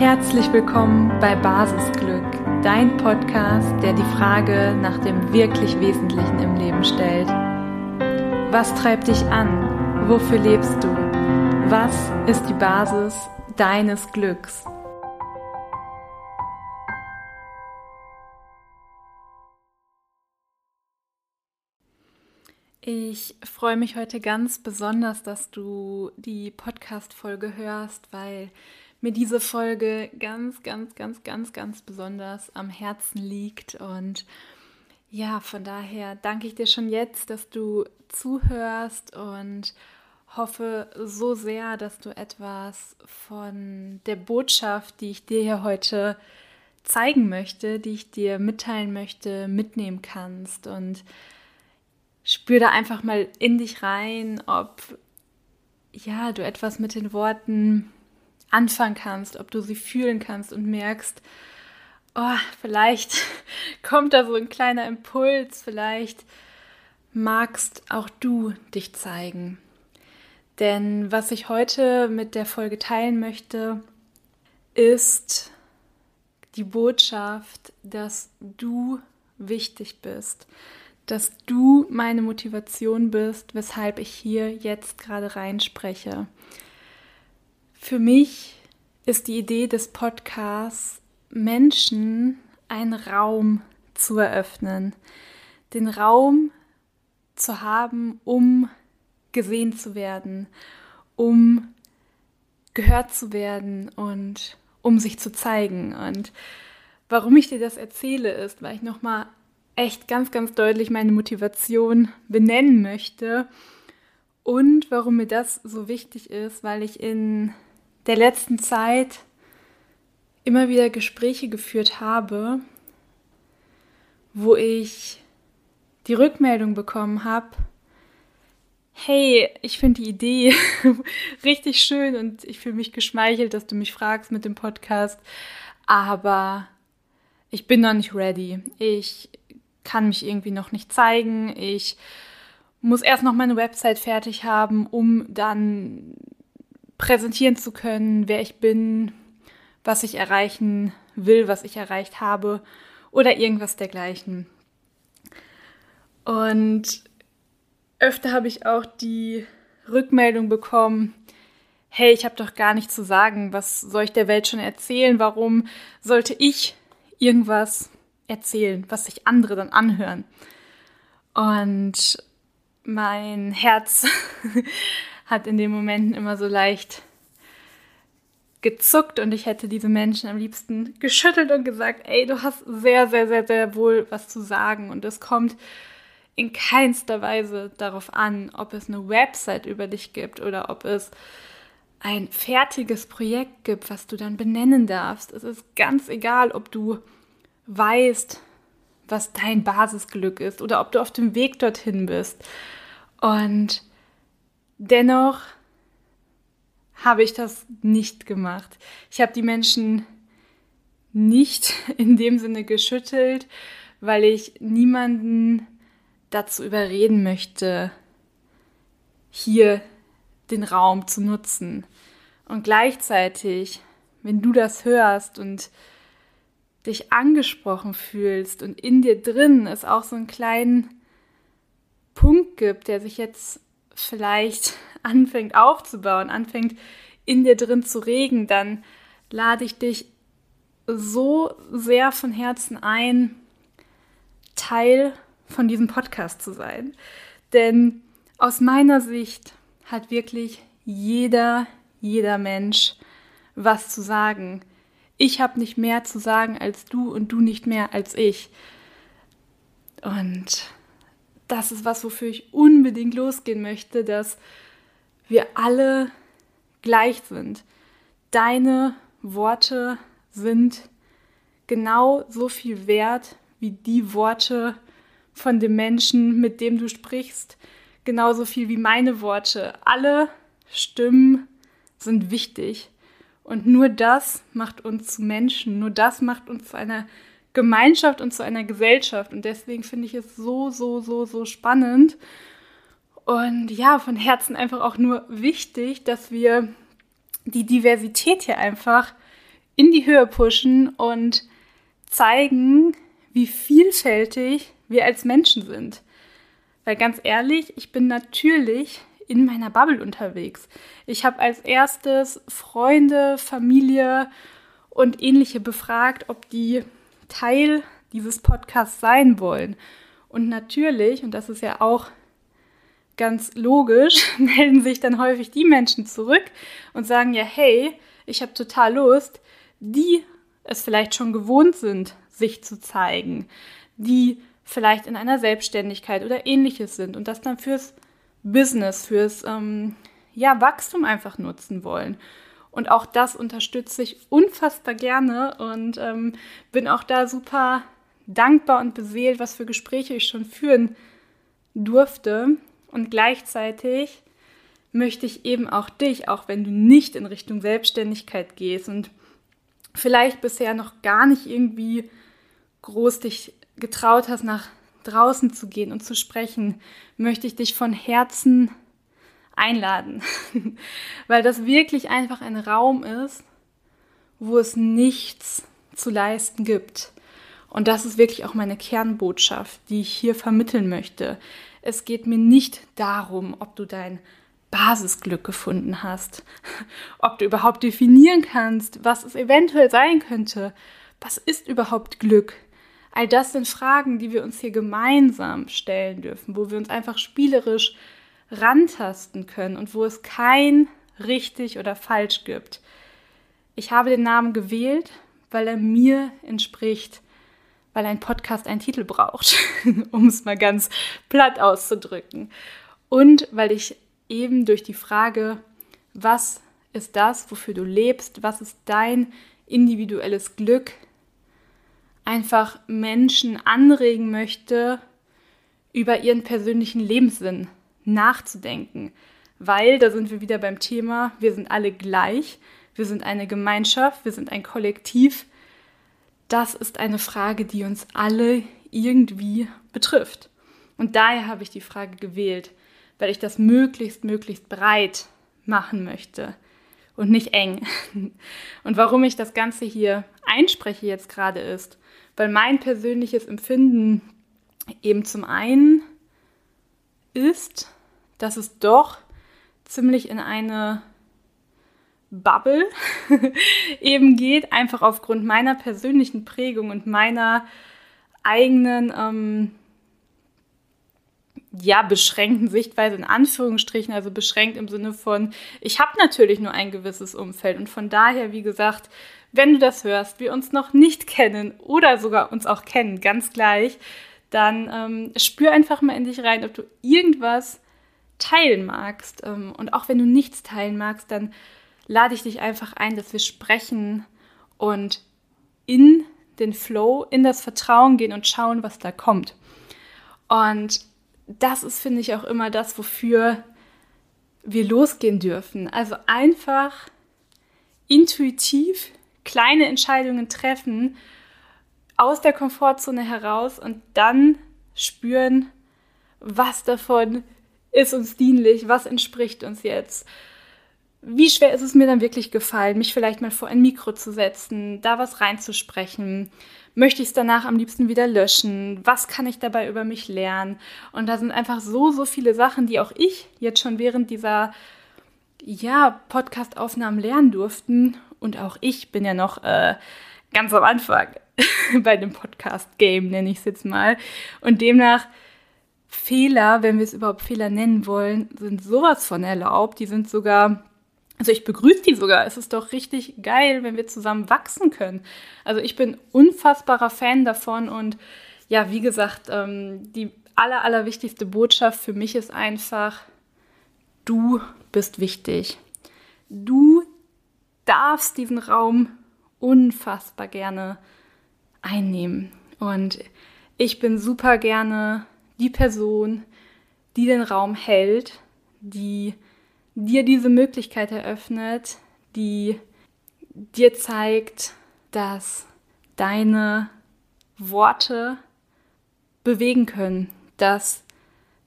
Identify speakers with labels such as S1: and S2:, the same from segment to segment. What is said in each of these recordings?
S1: Herzlich willkommen bei Basisglück, dein Podcast, der die Frage nach dem wirklich Wesentlichen im Leben stellt. Was treibt dich an? Wofür lebst du? Was ist die Basis deines Glücks? Ich freue mich heute ganz besonders, dass du die Podcast-Folge hörst, weil mir diese Folge ganz, ganz, ganz, ganz, ganz besonders am Herzen liegt. Und ja, von daher danke ich dir schon jetzt, dass du zuhörst und hoffe so sehr, dass du etwas von der Botschaft, die ich dir hier heute zeigen möchte, die ich dir mitteilen möchte, mitnehmen kannst. Und spür da einfach mal in dich rein, ob ja, du etwas mit den Worten anfangen kannst, ob du sie fühlen kannst und merkst, oh, vielleicht kommt da so ein kleiner Impuls, vielleicht magst auch du dich zeigen. Denn was ich heute mit der Folge teilen möchte, ist die Botschaft, dass du wichtig bist, dass du meine Motivation bist, weshalb ich hier jetzt gerade reinspreche. Für mich ist die Idee des Podcasts, Menschen einen Raum zu eröffnen, den Raum zu haben, um gesehen zu werden, um gehört zu werden und um sich zu zeigen. Und warum ich dir das erzähle, ist, weil ich nochmal echt ganz, ganz deutlich meine Motivation benennen möchte und warum mir das so wichtig ist, weil ich in der letzten Zeit immer wieder Gespräche geführt habe, wo ich die Rückmeldung bekommen habe, hey, ich finde die Idee richtig schön und ich fühle mich geschmeichelt, dass du mich fragst mit dem Podcast, aber ich bin noch nicht ready. Ich kann mich irgendwie noch nicht zeigen. Ich muss erst noch meine Website fertig haben, um dann präsentieren zu können, wer ich bin, was ich erreichen will, was ich erreicht habe oder irgendwas dergleichen. Und öfter habe ich auch die Rückmeldung bekommen, hey, ich habe doch gar nichts zu sagen, was soll ich der Welt schon erzählen, warum sollte ich irgendwas erzählen, was sich andere dann anhören. Und mein Herz hat in den Momenten immer so leicht gezuckt und ich hätte diese Menschen am liebsten geschüttelt und gesagt, ey, du hast sehr, sehr, sehr, sehr wohl was zu sagen und es kommt in keinster Weise darauf an, ob es eine Website über dich gibt oder ob es ein fertiges Projekt gibt, was du dann benennen darfst. Es ist ganz egal, ob du weißt, was dein Basisglück ist oder ob du auf dem Weg dorthin bist. Und dennoch habe ich das nicht gemacht. Ich habe die Menschen nicht in dem Sinne geschüttelt, weil ich niemanden dazu überreden möchte, hier den Raum zu nutzen. Und gleichzeitig, wenn du das hörst und dich angesprochen fühlst und in dir drin es auch so einen kleinen Punkt gibt, der sich jetzt vielleicht anfängt aufzubauen, anfängt in dir drin zu regen, dann lade ich dich so sehr von Herzen ein, Teil von diesem Podcast zu sein. Denn aus meiner Sicht hat wirklich jeder, jeder Mensch was zu sagen ich habe nicht mehr zu sagen als du und du nicht mehr als ich. Und das ist was, wofür ich unbedingt losgehen möchte, dass wir alle gleich sind. Deine Worte sind genau so viel wert wie die Worte von dem Menschen, mit dem du sprichst. Genauso viel wie meine Worte. Alle Stimmen sind wichtig. Und nur das macht uns zu Menschen, nur das macht uns zu einer Gemeinschaft und zu einer Gesellschaft. Und deswegen finde ich es so, so, so, so spannend. Und ja, von Herzen einfach auch nur wichtig, dass wir die Diversität hier einfach in die Höhe pushen und zeigen, wie vielfältig wir als Menschen sind. Weil ganz ehrlich, ich bin natürlich in meiner Bubble unterwegs. Ich habe als erstes Freunde, Familie und ähnliche befragt, ob die Teil dieses Podcasts sein wollen. Und natürlich, und das ist ja auch ganz logisch, melden sich dann häufig die Menschen zurück und sagen ja, hey, ich habe total Lust, die es vielleicht schon gewohnt sind, sich zu zeigen, die vielleicht in einer Selbstständigkeit oder ähnliches sind und das dann fürs Business, fürs ähm, ja, Wachstum einfach nutzen wollen. Und auch das unterstütze ich unfassbar gerne und ähm, bin auch da super dankbar und beseelt, was für Gespräche ich schon führen durfte. Und gleichzeitig möchte ich eben auch dich, auch wenn du nicht in Richtung Selbstständigkeit gehst und vielleicht bisher noch gar nicht irgendwie groß dich getraut hast, nach draußen zu gehen und zu sprechen, möchte ich dich von Herzen einladen, weil das wirklich einfach ein Raum ist, wo es nichts zu leisten gibt. Und das ist wirklich auch meine Kernbotschaft, die ich hier vermitteln möchte. Es geht mir nicht darum, ob du dein Basisglück gefunden hast, ob du überhaupt definieren kannst, was es eventuell sein könnte. Was ist überhaupt Glück? All das sind Fragen, die wir uns hier gemeinsam stellen dürfen, wo wir uns einfach spielerisch rantasten können und wo es kein richtig oder falsch gibt. Ich habe den Namen gewählt, weil er mir entspricht, weil ein Podcast einen Titel braucht, um es mal ganz platt auszudrücken. Und weil ich eben durch die Frage, was ist das, wofür du lebst, was ist dein individuelles Glück, einfach Menschen anregen möchte, über ihren persönlichen Lebenssinn nachzudenken. Weil, da sind wir wieder beim Thema, wir sind alle gleich, wir sind eine Gemeinschaft, wir sind ein Kollektiv. Das ist eine Frage, die uns alle irgendwie betrifft. Und daher habe ich die Frage gewählt, weil ich das möglichst, möglichst breit machen möchte und nicht eng. Und warum ich das Ganze hier einspreche jetzt gerade ist, weil mein persönliches Empfinden eben zum einen ist, dass es doch ziemlich in eine Bubble eben geht, einfach aufgrund meiner persönlichen Prägung und meiner eigenen, ähm, ja, beschränkten Sichtweise in Anführungsstrichen, also beschränkt im Sinne von, ich habe natürlich nur ein gewisses Umfeld und von daher, wie gesagt, wenn du das hörst, wir uns noch nicht kennen oder sogar uns auch kennen, ganz gleich, dann ähm, spür einfach mal in dich rein, ob du irgendwas teilen magst. Ähm, und auch wenn du nichts teilen magst, dann lade ich dich einfach ein, dass wir sprechen und in den Flow, in das Vertrauen gehen und schauen, was da kommt. Und das ist, finde ich, auch immer das, wofür wir losgehen dürfen. Also einfach intuitiv kleine Entscheidungen treffen aus der Komfortzone heraus und dann spüren, was davon ist uns dienlich, was entspricht uns jetzt. Wie schwer ist es mir dann wirklich gefallen, mich vielleicht mal vor ein Mikro zu setzen, da was reinzusprechen? Möchte ich es danach am liebsten wieder löschen? Was kann ich dabei über mich lernen? Und da sind einfach so, so viele Sachen, die auch ich jetzt schon während dieser ja, Podcast-Aufnahmen lernen durften und auch ich bin ja noch äh, ganz am Anfang bei dem Podcast-Game, nenne ich es jetzt mal. Und demnach Fehler, wenn wir es überhaupt Fehler nennen wollen, sind sowas von erlaubt. Die sind sogar, also ich begrüße die sogar. Es ist doch richtig geil, wenn wir zusammen wachsen können. Also ich bin unfassbarer Fan davon und ja, wie gesagt, ähm, die aller, allerwichtigste Botschaft für mich ist einfach, du bist wichtig. Du darfst diesen Raum unfassbar gerne einnehmen. Und ich bin super gerne die Person, die den Raum hält, die dir diese Möglichkeit eröffnet, die dir zeigt, dass deine Worte bewegen können, dass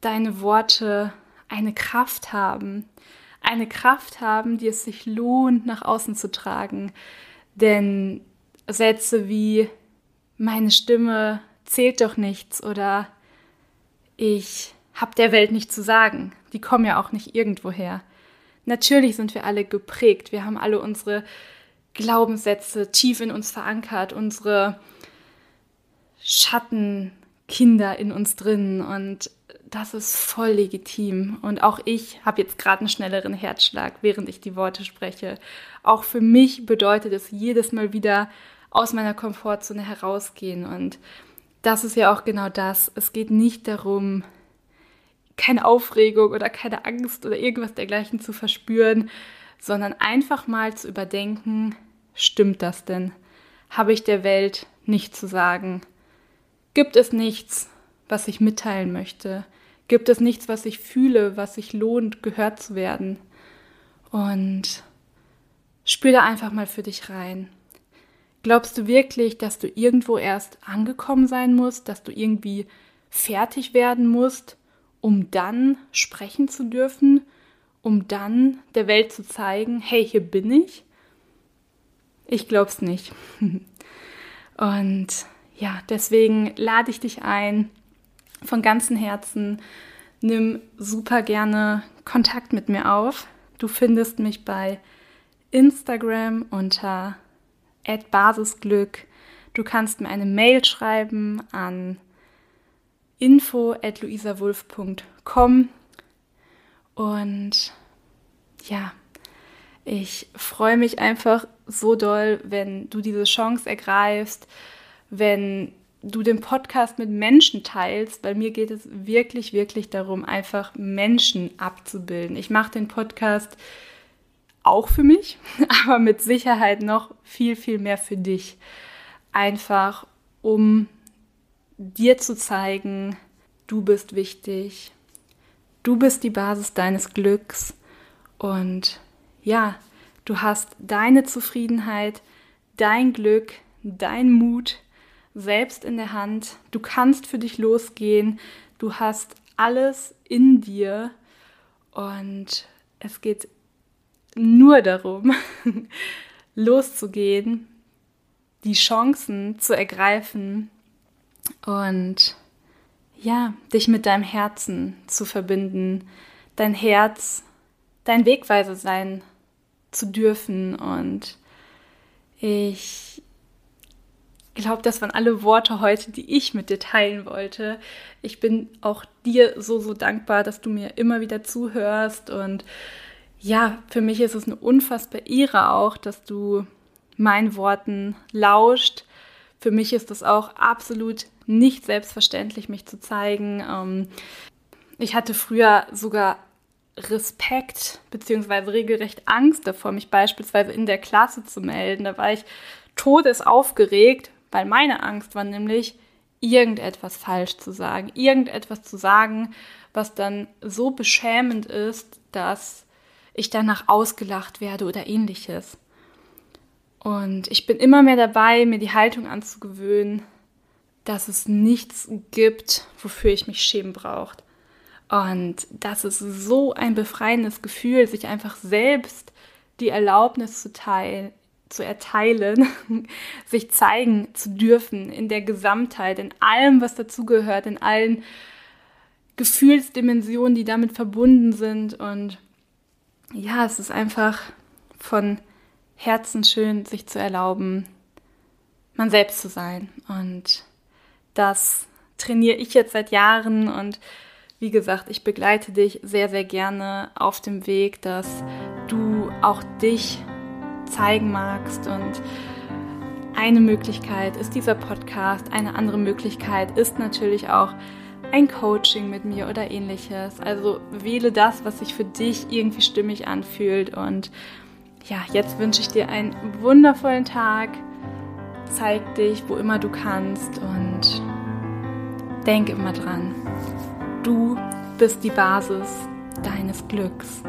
S1: deine Worte eine Kraft haben, eine Kraft haben, die es sich lohnt, nach außen zu tragen, Denn Sätze wie meine Stimme zählt doch nichts oder ich habe der Welt nicht zu sagen, die kommen ja auch nicht irgendwoher. Natürlich sind wir alle geprägt, wir haben alle unsere Glaubenssätze tief in uns verankert, unsere Schattenkinder in uns drin und das ist voll legitim. Und auch ich habe jetzt gerade einen schnelleren Herzschlag, während ich die Worte spreche. Auch für mich bedeutet es jedes Mal wieder aus meiner Komfortzone herausgehen. Und das ist ja auch genau das. Es geht nicht darum, keine Aufregung oder keine Angst oder irgendwas dergleichen zu verspüren, sondern einfach mal zu überdenken, stimmt das denn? Habe ich der Welt nichts zu sagen? Gibt es nichts, was ich mitteilen möchte? Gibt es nichts, was ich fühle, was sich lohnt, gehört zu werden? Und spür da einfach mal für dich rein. Glaubst du wirklich, dass du irgendwo erst angekommen sein musst, dass du irgendwie fertig werden musst, um dann sprechen zu dürfen, um dann der Welt zu zeigen, hey, hier bin ich? Ich glaub's nicht. Und ja, deswegen lade ich dich ein, von ganzem Herzen, nimm super gerne Kontakt mit mir auf. Du findest mich bei Instagram unter @basisglück. Du kannst mir eine Mail schreiben an info@luisawulf.com und ja, ich freue mich einfach so doll, wenn du diese Chance ergreifst, wenn du den Podcast mit Menschen teilst, weil mir geht es wirklich, wirklich darum, einfach Menschen abzubilden. Ich mache den Podcast auch für mich, aber mit Sicherheit noch viel, viel mehr für dich. Einfach um dir zu zeigen, du bist wichtig, du bist die Basis deines Glücks und ja, du hast deine Zufriedenheit, dein Glück, dein Mut selbst in der Hand. Du kannst für dich losgehen. Du hast alles in dir. Und es geht nur darum, loszugehen, die Chancen zu ergreifen und ja, dich mit deinem Herzen zu verbinden, dein Herz, dein Wegweiser sein zu dürfen. Und ich glaube, das waren alle Worte heute, die ich mit dir teilen wollte. Ich bin auch dir so, so dankbar, dass du mir immer wieder zuhörst. Und ja, für mich ist es eine unfassbare Ehre auch, dass du meinen Worten lauscht. Für mich ist es auch absolut nicht selbstverständlich, mich zu zeigen. Ähm, ich hatte früher sogar Respekt bzw. regelrecht Angst davor, mich beispielsweise in der Klasse zu melden. Da war ich todesaufgeregt, weil meine Angst war nämlich, irgendetwas falsch zu sagen, irgendetwas zu sagen, was dann so beschämend ist, dass ich danach ausgelacht werde oder ähnliches. Und ich bin immer mehr dabei, mir die Haltung anzugewöhnen, dass es nichts gibt, wofür ich mich schämen brauche. Und das ist so ein befreiendes Gefühl, sich einfach selbst die Erlaubnis zu teilen, zu erteilen, sich zeigen zu dürfen in der Gesamtheit, in allem, was dazugehört, in allen Gefühlsdimensionen, die damit verbunden sind. Und ja, es ist einfach von Herzen schön, sich zu erlauben, man selbst zu sein. Und das trainiere ich jetzt seit Jahren und wie gesagt, ich begleite dich sehr, sehr gerne auf dem Weg, dass du auch dich zeigen magst. Und eine Möglichkeit ist dieser Podcast, eine andere Möglichkeit ist natürlich auch ein Coaching mit mir oder ähnliches. Also wähle das, was sich für dich irgendwie stimmig anfühlt. Und ja, jetzt wünsche ich dir einen wundervollen Tag. Zeig dich, wo immer du kannst und denk immer dran. Du bist die Basis deines Glücks.